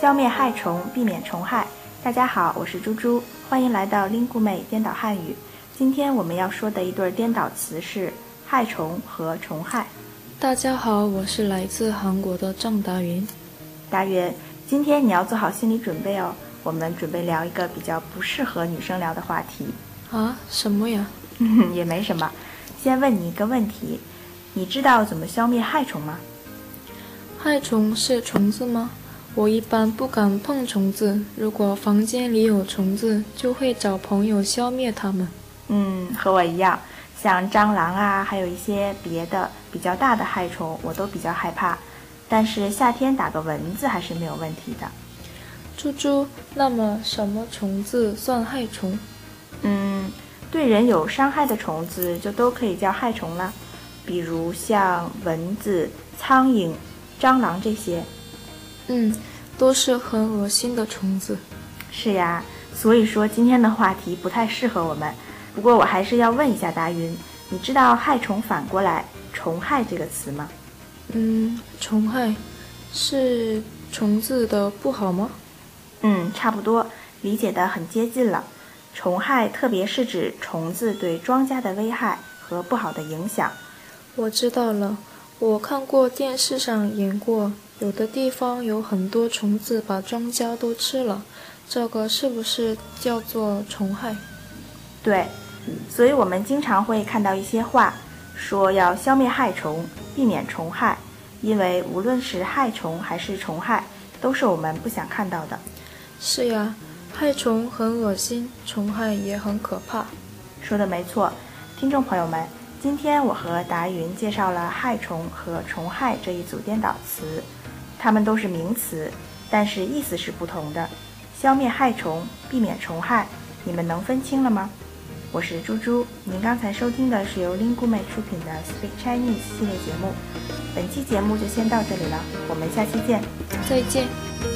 消灭害虫，避免虫害。大家好，我是猪猪，欢迎来到 lingume 颠倒汉语。今天我们要说的一对颠倒词是害虫和虫害。大家好，我是来自韩国的郑达云。达云，今天你要做好心理准备哦。我们准备聊一个比较不适合女生聊的话题。啊？什么呀？也没什么。先问你一个问题，你知道怎么消灭害虫吗？害虫是虫子吗？我一般不敢碰虫子，如果房间里有虫子，就会找朋友消灭它们。嗯，和我一样，像蟑螂啊，还有一些别的比较大的害虫，我都比较害怕。但是夏天打个蚊子还是没有问题的。猪猪，那么什么虫子算害虫？嗯，对人有伤害的虫子就都可以叫害虫了，比如像蚊子、苍蝇、蟑螂这些。嗯，都是很恶心的虫子。是呀，所以说今天的话题不太适合我们。不过我还是要问一下达云，你知道害虫反过来虫害这个词吗？嗯，虫害是虫子的不好吗？嗯，差不多，理解的很接近了。虫害特别是指虫子对庄稼的危害和不好的影响。我知道了，我看过电视上演过，有的地方有很多虫子把庄稼都吃了，这个是不是叫做虫害？对，所以我们经常会看到一些话，说要消灭害虫，避免虫害，因为无论是害虫还是虫害，都是我们不想看到的。是呀，害虫很恶心，虫害也很可怕。说的没错，听众朋友们，今天我和达云介绍了害虫和虫害这一组颠倒词，它们都是名词，但是意思是不同的。消灭害虫，避免虫害，你们能分清了吗？我是猪猪，您刚才收听的是由 lingume 出品的 Speak Chinese 系列节目，本期节目就先到这里了，我们下期见，再见。